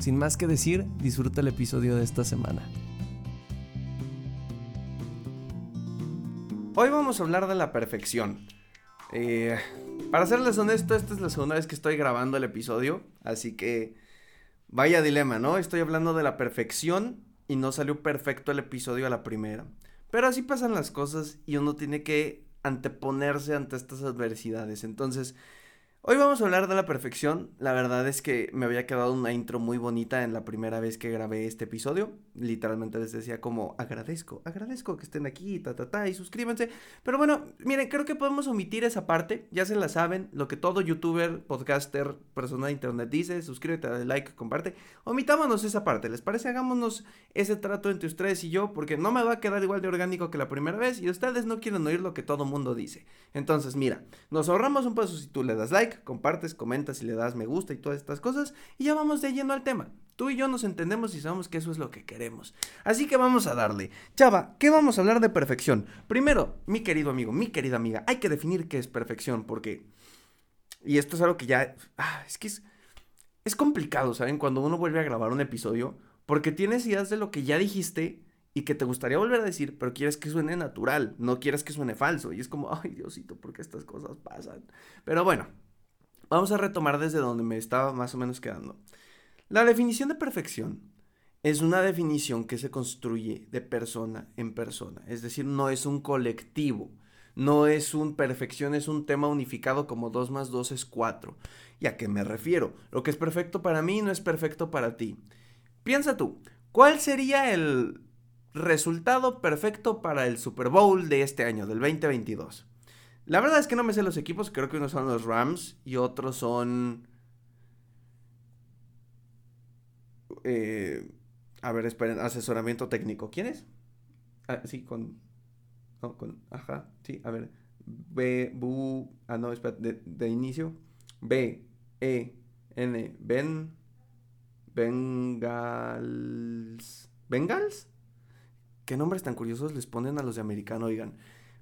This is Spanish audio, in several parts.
Sin más que decir, disfruta el episodio de esta semana. Hoy vamos a hablar de la perfección. Eh, para serles honesto, esta es la segunda vez que estoy grabando el episodio, así que vaya dilema, ¿no? Estoy hablando de la perfección y no salió perfecto el episodio a la primera. Pero así pasan las cosas y uno tiene que anteponerse ante estas adversidades. Entonces, Hoy vamos a hablar de la perfección. La verdad es que me había quedado una intro muy bonita en la primera vez que grabé este episodio. Literalmente les decía como agradezco, agradezco que estén aquí, ta, ta, ta, y suscríbanse. Pero bueno, miren, creo que podemos omitir esa parte. Ya se la saben, lo que todo youtuber, podcaster, persona de internet dice, suscríbete, dale like, comparte. Omitámonos esa parte, ¿les parece? Hagámonos ese trato entre ustedes y yo, porque no me va a quedar igual de orgánico que la primera vez y ustedes no quieren oír lo que todo mundo dice. Entonces, mira, nos ahorramos un paso si tú le das like compartes, comentas y le das me gusta y todas estas cosas. Y ya vamos de lleno al tema. Tú y yo nos entendemos y sabemos que eso es lo que queremos. Así que vamos a darle. Chava, ¿qué vamos a hablar de perfección? Primero, mi querido amigo, mi querida amiga, hay que definir qué es perfección porque... Y esto es algo que ya... Ah, es que es... Es complicado, ¿saben? Cuando uno vuelve a grabar un episodio, porque tienes ideas de lo que ya dijiste y que te gustaría volver a decir, pero quieres que suene natural, no quieres que suene falso. Y es como, ay Diosito, ¿por qué estas cosas pasan? Pero bueno, Vamos a retomar desde donde me estaba más o menos quedando. La definición de perfección es una definición que se construye de persona en persona, es decir, no es un colectivo, no es un perfección, es un tema unificado como 2 más 2 es 4. ¿Y a qué me refiero? Lo que es perfecto para mí no es perfecto para ti. Piensa tú, ¿cuál sería el resultado perfecto para el Super Bowl de este año, del 2022? La verdad es que no me sé los equipos, creo que unos son los Rams y otros son... Eh, a ver, esperen, asesoramiento técnico. ¿Quién es? Ah, sí, con... No, con... Ajá, sí, a ver. B, Bu... Ah, no, espera, de, inicio. B, E, N, Ben... Bengals... ¿Bengals? ¿Qué nombres tan curiosos les ponen a los de americano, oigan?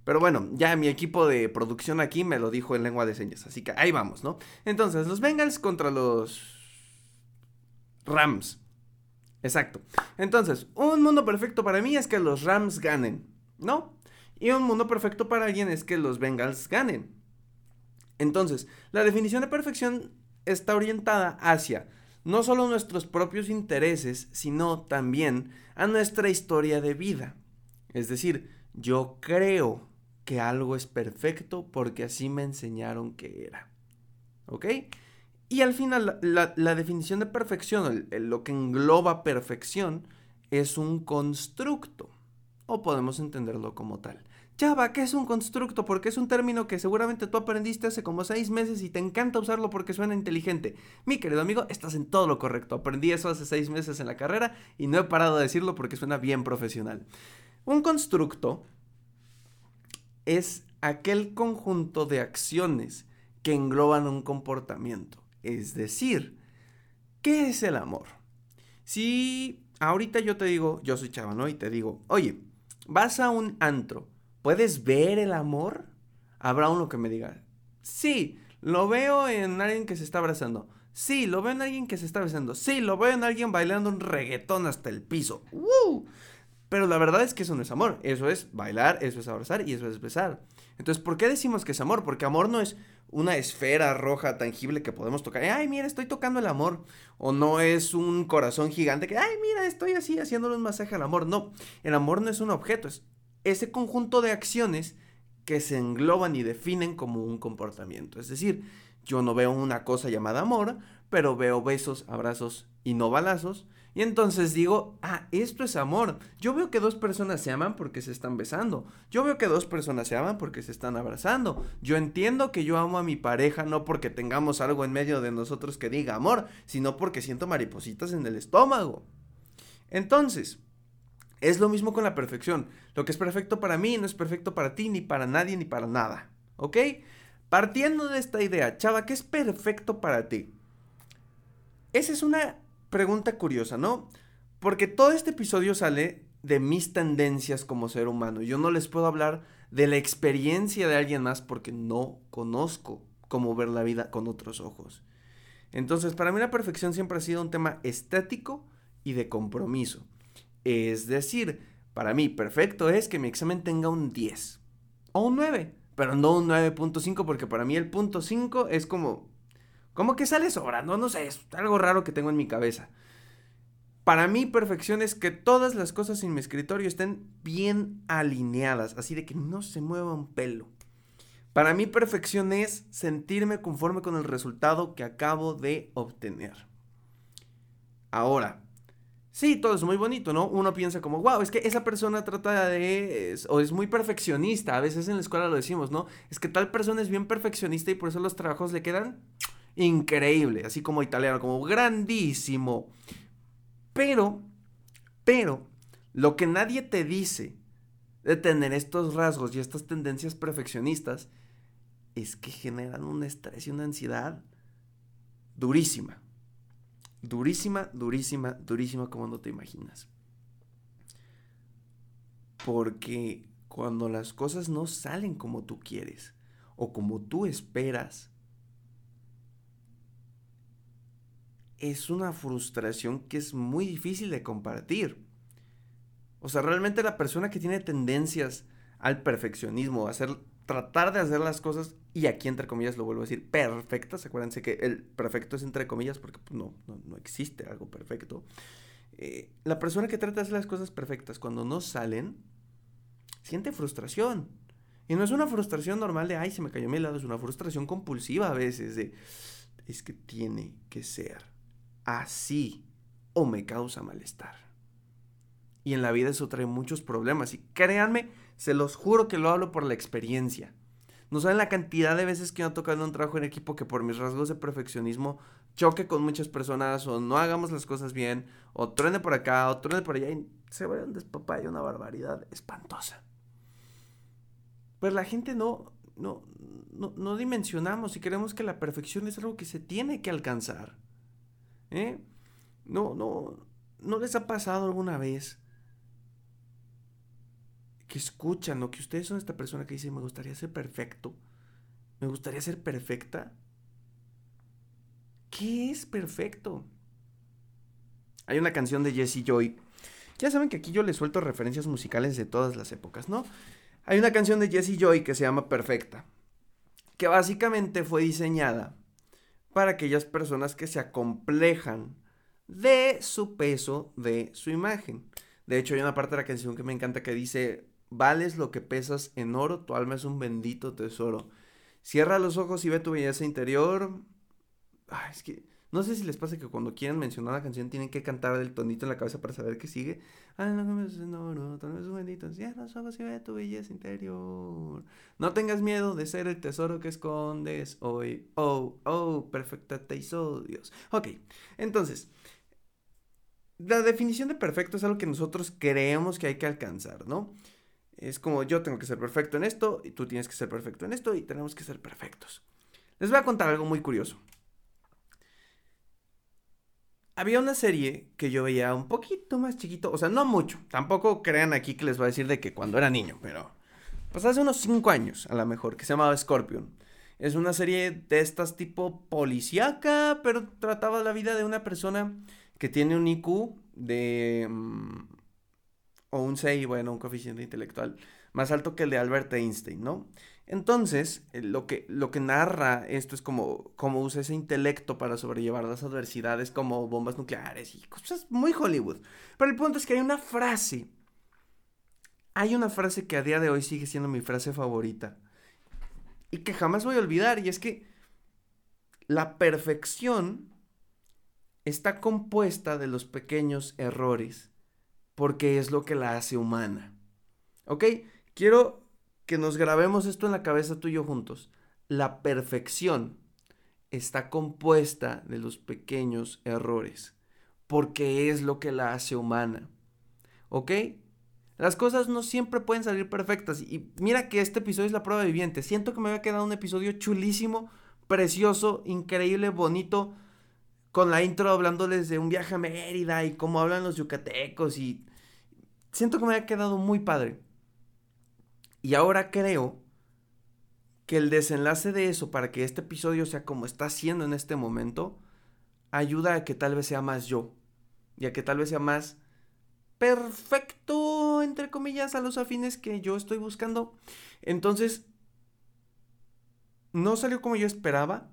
Pero bueno, ya mi equipo de producción aquí me lo dijo en lengua de señas, así que ahí vamos, ¿no? Entonces, los Bengals contra los Rams. Exacto. Entonces, un mundo perfecto para mí es que los Rams ganen, ¿no? Y un mundo perfecto para alguien es que los Bengals ganen. Entonces, la definición de perfección está orientada hacia no solo nuestros propios intereses, sino también a nuestra historia de vida. Es decir, yo creo que algo es perfecto porque así me enseñaron que era. ¿Ok? Y al final, la, definición de perfección, lo que engloba perfección, es un constructo. O podemos entenderlo como tal. Java, ¿qué es un constructo? Porque es un término que seguramente tú aprendiste hace como seis meses y te encanta usarlo porque suena inteligente. Mi querido amigo, estás en todo lo correcto. Aprendí eso hace seis meses en la carrera y no he parado de decirlo porque suena bien profesional. Un constructo es aquel conjunto de acciones que engloban un comportamiento. Es decir, ¿qué es el amor? Si ahorita yo te digo, yo soy chava, ¿no? Y te digo, oye, vas a un antro, ¿puedes ver el amor? Habrá uno que me diga, sí, lo veo en alguien que se está abrazando. Sí, lo veo en alguien que se está besando. Sí, lo veo en alguien bailando un reggaetón hasta el piso. ¡Woo! Pero la verdad es que eso no es amor. Eso es bailar, eso es abrazar y eso es besar. Entonces, ¿por qué decimos que es amor? Porque amor no es una esfera roja tangible que podemos tocar. Ay, mira, estoy tocando el amor. O no es un corazón gigante que, ay, mira, estoy así haciéndole un masaje al amor. No, el amor no es un objeto, es ese conjunto de acciones que se engloban y definen como un comportamiento. Es decir, yo no veo una cosa llamada amor, pero veo besos, abrazos y no balazos y entonces digo, ah, esto es amor. Yo veo que dos personas se aman porque se están besando. Yo veo que dos personas se aman porque se están abrazando. Yo entiendo que yo amo a mi pareja no porque tengamos algo en medio de nosotros que diga amor, sino porque siento maripositas en el estómago. Entonces, es lo mismo con la perfección. Lo que es perfecto para mí no es perfecto para ti, ni para nadie, ni para nada. ¿Ok? Partiendo de esta idea, chava, ¿qué es perfecto para ti? Esa es una pregunta curiosa, ¿no? Porque todo este episodio sale de mis tendencias como ser humano. Yo no les puedo hablar de la experiencia de alguien más porque no conozco cómo ver la vida con otros ojos. Entonces, para mí la perfección siempre ha sido un tema estético y de compromiso. Es decir, para mí perfecto es que mi examen tenga un 10 o un 9, pero no un 9.5 porque para mí el punto 5 es como como que sale sobrando, no sé, es algo raro que tengo en mi cabeza. Para mí perfección es que todas las cosas en mi escritorio estén bien alineadas, así de que no se mueva un pelo. Para mí perfección es sentirme conforme con el resultado que acabo de obtener. Ahora, sí, todo es muy bonito, ¿no? Uno piensa como, wow, es que esa persona trata de, o es muy perfeccionista, a veces en la escuela lo decimos, ¿no? Es que tal persona es bien perfeccionista y por eso los trabajos le quedan increíble, así como italiano, como grandísimo. Pero, pero, lo que nadie te dice de tener estos rasgos y estas tendencias perfeccionistas es que generan un estrés y una ansiedad durísima. Durísima, durísima, durísima como no te imaginas. Porque cuando las cosas no salen como tú quieres o como tú esperas, es una frustración que es muy difícil de compartir. O sea, realmente la persona que tiene tendencias al perfeccionismo, a hacer, tratar de hacer las cosas, y aquí entre comillas lo vuelvo a decir, perfectas, acuérdense que el perfecto es entre comillas porque pues, no, no, existe algo perfecto. Eh, la persona que trata de hacer las cosas perfectas, cuando no salen, siente frustración. Y no es una frustración normal de, ay, se me cayó mi lado, es una frustración compulsiva a veces de, es que tiene que ser así o me causa malestar. Y en la vida eso trae muchos problemas. Y créanme, se los juro que lo hablo por la experiencia. No saben la cantidad de veces que me ha tocado un trabajo en equipo que por mis rasgos de perfeccionismo choque con muchas personas o no hagamos las cosas bien o truene por acá o truene por allá y se vaya un despapaya, una barbaridad espantosa. Pues la gente no, no, no, no dimensionamos y creemos que la perfección es algo que se tiene que alcanzar. ¿Eh? No, no, ¿no les ha pasado alguna vez que escuchan o que ustedes son esta persona que dice, me gustaría ser perfecto? ¿Me gustaría ser perfecta? ¿Qué es perfecto? Hay una canción de Jesse Joy. Ya saben que aquí yo les suelto referencias musicales de todas las épocas, ¿no? Hay una canción de Jesse Joy que se llama Perfecta, que básicamente fue diseñada para aquellas personas que se acomplejan de su peso, de su imagen. De hecho, hay una parte de la canción que me encanta que dice, vales lo que pesas en oro, tu alma es un bendito tesoro. Cierra los ojos y ve tu belleza interior. Ay, es que no sé si les pasa que cuando quieren mencionar la canción tienen que cantar el tonito en la cabeza para saber qué sigue. Ay, no me no, no, no los ojos y ve tu belleza interior. No tengas miedo de ser el tesoro que escondes hoy. Oh, oh, perfecta te hizo Dios. Ok, entonces, la definición de perfecto es algo que nosotros creemos que hay que alcanzar, ¿no? Es como yo tengo que ser perfecto en esto y tú tienes que ser perfecto en esto y tenemos que ser perfectos. Les voy a contar algo muy curioso había una serie que yo veía un poquito más chiquito, o sea, no mucho. Tampoco crean aquí que les voy a decir de que cuando era niño, pero pues hace unos 5 años a lo mejor, que se llamaba Scorpion. Es una serie de estas tipo policíaca, pero trataba la vida de una persona que tiene un IQ de... Mm, o un 6, bueno, un coeficiente intelectual más alto que el de Albert Einstein, ¿no? Entonces, eh, lo que, lo que narra esto es como cómo usa ese intelecto para sobrellevar las adversidades como bombas nucleares y cosas muy Hollywood. Pero el punto es que hay una frase, hay una frase que a día de hoy sigue siendo mi frase favorita y que jamás voy a olvidar y es que la perfección está compuesta de los pequeños errores porque es lo que la hace humana. ¿Ok? Quiero que nos grabemos esto en la cabeza tú y yo juntos. La perfección está compuesta de los pequeños errores. porque es lo que la hace humana. ¿Ok? Las cosas no siempre pueden salir perfectas. Y mira que este episodio es la prueba viviente. Siento que me había quedado un episodio chulísimo, precioso, increíble, bonito. Con la intro hablándoles de un viaje a Mérida y cómo hablan los yucatecos. Y siento que me había quedado muy padre. Y ahora creo que el desenlace de eso para que este episodio sea como está siendo en este momento, ayuda a que tal vez sea más yo. Y a que tal vez sea más perfecto, entre comillas, a los afines que yo estoy buscando. Entonces, no salió como yo esperaba,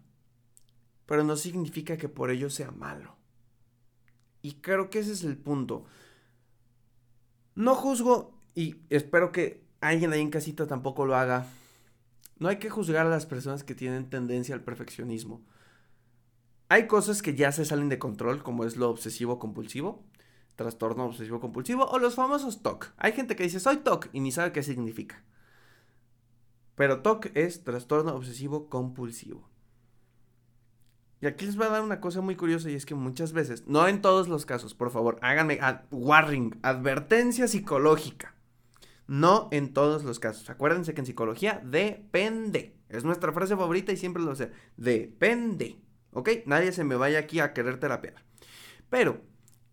pero no significa que por ello sea malo. Y creo que ese es el punto. No juzgo, y espero que alguien ahí en casita tampoco lo haga. No hay que juzgar a las personas que tienen tendencia al perfeccionismo. Hay cosas que ya se salen de control, como es lo obsesivo compulsivo trastorno obsesivo compulsivo o los famosos TOC. Hay gente que dice soy TOC y ni sabe qué significa. Pero TOC es trastorno obsesivo compulsivo. Y aquí les voy a dar una cosa muy curiosa y es que muchas veces, no en todos los casos, por favor, háganme warning, advertencia psicológica. No en todos los casos. Acuérdense que en psicología depende. Es nuestra frase favorita y siempre lo sé. Depende. ¿Ok? Nadie se me vaya aquí a querer terapiar. Pero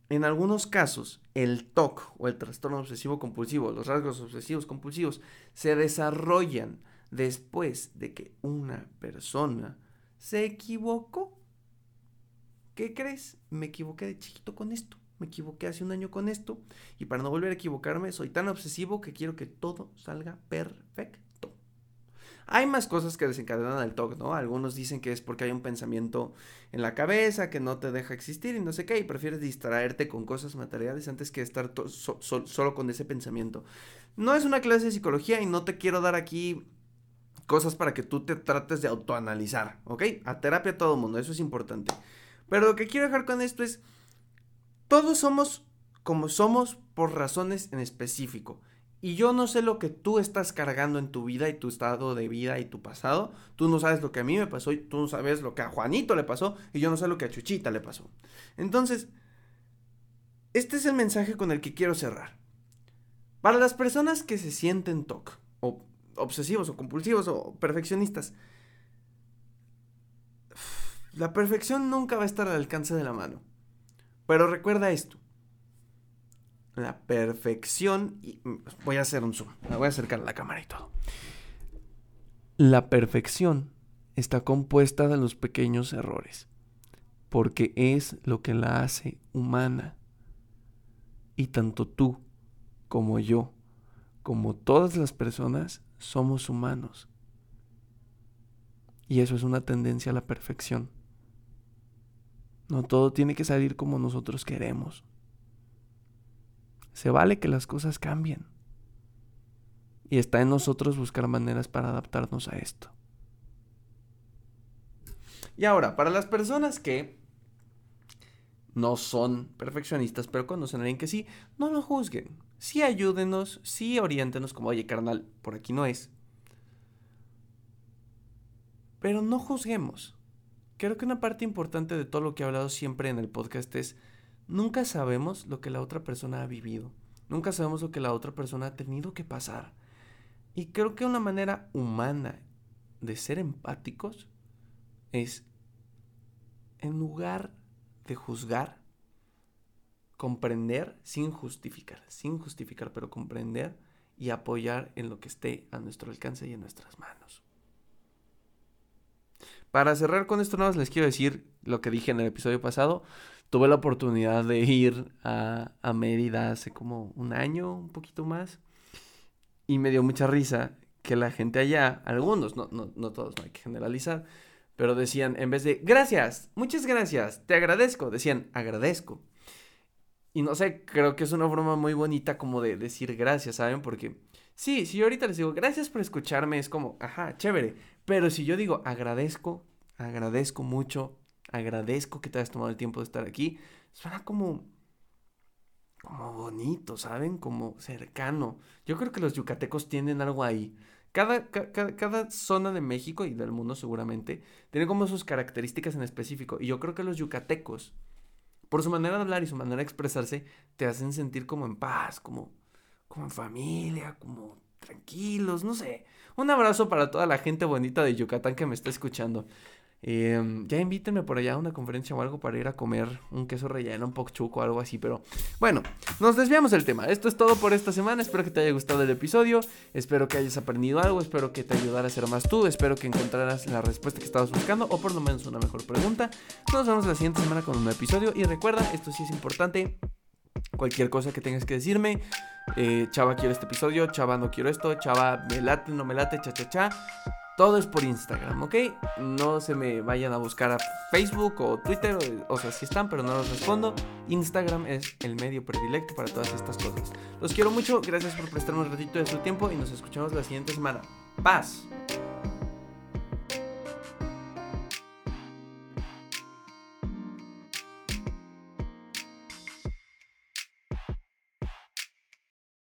en algunos casos, el TOC o el trastorno obsesivo compulsivo, los rasgos obsesivos compulsivos, se desarrollan después de que una persona se equivocó. ¿Qué crees? Me equivoqué de chiquito con esto. Me equivoqué hace un año con esto. Y para no volver a equivocarme, soy tan obsesivo que quiero que todo salga perfecto. Hay más cosas que desencadenan el TOC, ¿no? Algunos dicen que es porque hay un pensamiento en la cabeza que no te deja existir y no sé qué, y prefieres distraerte con cosas materiales antes que estar solo con ese pensamiento. No es una clase de psicología y no te quiero dar aquí cosas para que tú te trates de autoanalizar, ¿ok? A terapia todo mundo, eso es importante. Pero lo que quiero dejar con esto es, todos somos como somos por razones en específico. Y yo no sé lo que tú estás cargando en tu vida y tu estado de vida y tu pasado. Tú no sabes lo que a mí me pasó y tú no sabes lo que a Juanito le pasó y yo no sé lo que a Chuchita le pasó. Entonces, este es el mensaje con el que quiero cerrar. Para las personas que se sienten TOC, o obsesivos, o compulsivos, o perfeccionistas, la perfección nunca va a estar al alcance de la mano. Pero recuerda esto la perfección. Y mm, voy a hacer un zoom. Me voy a acercar a la cámara y todo. La perfección está compuesta de los pequeños errores. Porque es lo que la hace humana. Y tanto tú como yo, como todas las personas, somos humanos. Y eso es una tendencia a la perfección. No todo tiene que salir como nosotros queremos. Se vale que las cosas cambien. Y está en nosotros buscar maneras para adaptarnos a esto. Y ahora, para las personas que no son perfeccionistas, pero conocen a alguien que sí, no lo juzguen. Sí ayúdenos, sí oriéntenos como, oye, carnal, por aquí no es. Pero no juzguemos. Creo que una parte importante de todo lo que he hablado siempre en el podcast es Nunca sabemos lo que la otra persona ha vivido. Nunca sabemos lo que la otra persona ha tenido que pasar. Y creo que una manera humana de ser empáticos es, en lugar de juzgar, comprender sin justificar, sin justificar, pero comprender y apoyar en lo que esté a nuestro alcance y en nuestras manos. Para cerrar con esto, nada más les quiero decir lo que dije en el episodio pasado tuve la oportunidad de ir a, a Mérida hace como un año, un poquito más. Y me dio mucha risa que la gente allá, algunos, no, no, no todos, no hay que generalizar, pero decían, en vez de gracias, muchas gracias, te agradezco, decían agradezco. Y no sé, creo que es una forma muy bonita como de decir gracias, ¿saben? Porque sí, si yo ahorita les digo gracias por escucharme, es como, ajá, chévere. Pero si yo digo agradezco, agradezco mucho, agradezco que te hayas tomado el tiempo de estar aquí. Suena como, como bonito, ¿saben? Como cercano. Yo creo que los yucatecos tienen algo ahí. Cada, cada, zona de México y del mundo seguramente tiene como sus características en específico. Y yo creo que los yucatecos, por su manera de hablar y su manera de expresarse, te hacen sentir como en paz, como, como en familia, como tranquilos, no sé. Un abrazo para toda la gente bonita de Yucatán que me está escuchando. Em, ya invítenme por allá a una conferencia o algo para ir a comer un queso relleno, un chuco o algo así. Pero bueno, nos desviamos del tema. Esto es todo por esta semana. Espero que te haya gustado el episodio. Espero que hayas aprendido algo. Espero que te ayudara a ser más tú. Espero que encontraras la respuesta que estabas buscando o por lo menos una mejor pregunta. Nos vemos la siguiente semana con un nuevo episodio. Y recuerda, esto sí es importante. Cualquier cosa que tengas que decirme. Eh, chava, quiero este episodio. Chava, no quiero esto. Chava, me late, no me late, cha, cha, cha todo es por Instagram, ¿ok? No se me vayan a buscar a Facebook o Twitter, o, sea, sí están, pero no los respondo. Instagram es el medio predilecto para todas estas cosas. Los quiero mucho, gracias por prestarme un ratito de su tiempo y nos escuchamos la siguiente semana. Paz.